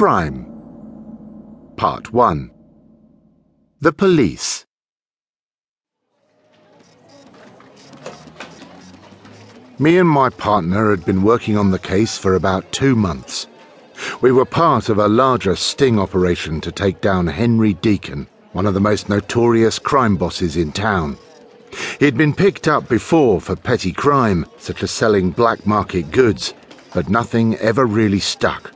Crime Part 1 The Police Me and my partner had been working on the case for about two months. We were part of a larger sting operation to take down Henry Deacon, one of the most notorious crime bosses in town. He'd been picked up before for petty crime, such as selling black market goods, but nothing ever really stuck.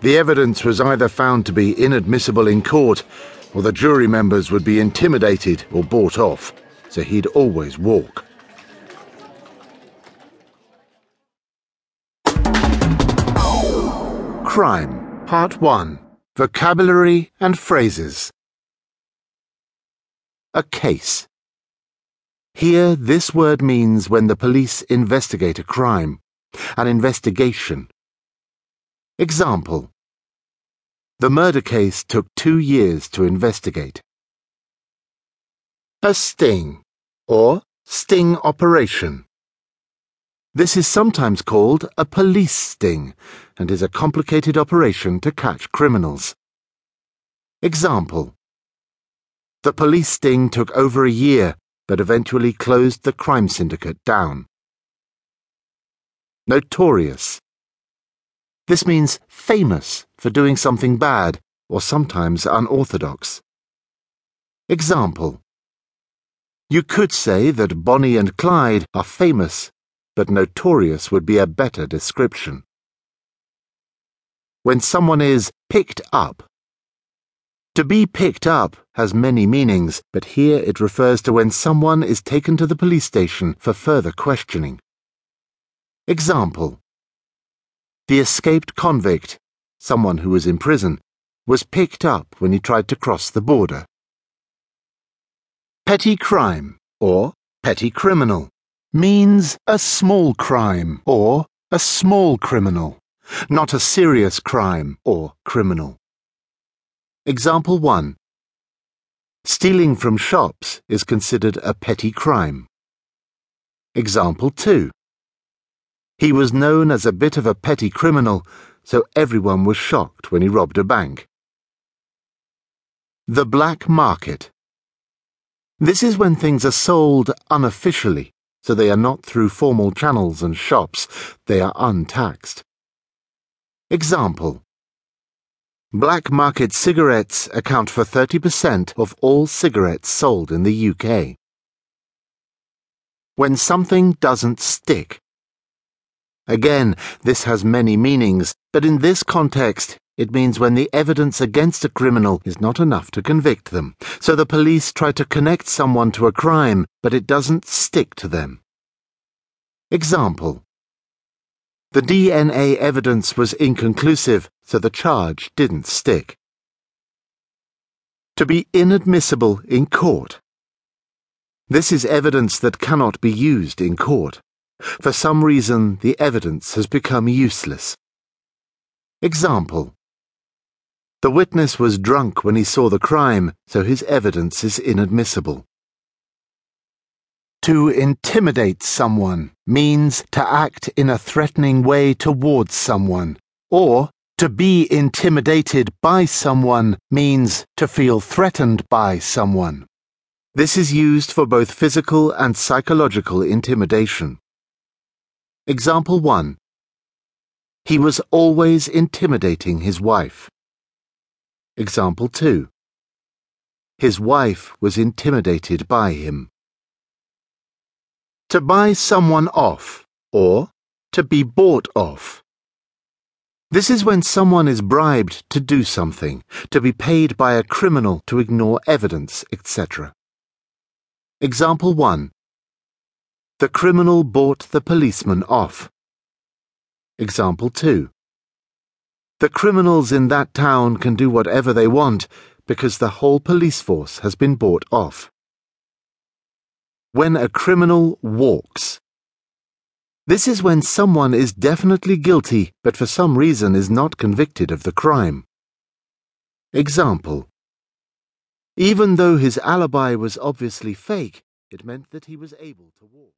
The evidence was either found to be inadmissible in court, or the jury members would be intimidated or bought off, so he'd always walk. Crime, Part 1 Vocabulary and Phrases. A case. Here, this word means when the police investigate a crime, an investigation. Example The murder case took two years to investigate. A sting, or sting operation. This is sometimes called a police sting and is a complicated operation to catch criminals. Example The police sting took over a year but eventually closed the crime syndicate down. Notorious. This means famous for doing something bad or sometimes unorthodox. Example You could say that Bonnie and Clyde are famous but notorious would be a better description. When someone is picked up. To be picked up has many meanings, but here it refers to when someone is taken to the police station for further questioning. Example The escaped convict, someone who was in prison, was picked up when he tried to cross the border. Petty crime or petty criminal means a small crime or a small criminal, not a serious crime or criminal. Example 1 Stealing from shops is considered a petty crime. Example 2 He was known as a bit of a petty criminal, so everyone was shocked when he robbed a bank. The black market. This is when things are sold unofficially so they are not through formal channels and shops, they are untaxed. Example Black market cigarettes account for 30% of all cigarettes sold in the UK. When something doesn't stick. Again, this has many meanings, but in this context, it means when the evidence against a criminal is not enough to convict them. So the police try to connect someone to a crime, but it doesn't stick to them. Example The DNA evidence was inconclusive, so the charge didn't stick. To be inadmissible in court. This is evidence that cannot be used in court. For some reason, the evidence has become useless. Example the witness was drunk when he saw the crime, so his evidence is inadmissible. To intimidate someone means to act in a threatening way towards someone, or to be intimidated by someone means to feel threatened by someone. This is used for both physical and psychological intimidation. Example 1 He was always intimidating his wife. Example 2 His wife was intimidated by him. To buy someone off, or to be bought off. This is when someone is bribed to do something, to be paid by a criminal to ignore evidence, etc. Example 1 The criminal bought the policeman off. Example 2 the criminals in that town can do whatever they want because the whole police force has been bought off. When a criminal walks. This is when someone is definitely guilty but for some reason is not convicted of the crime. Example Even though his alibi was obviously fake, it meant that he was able to walk.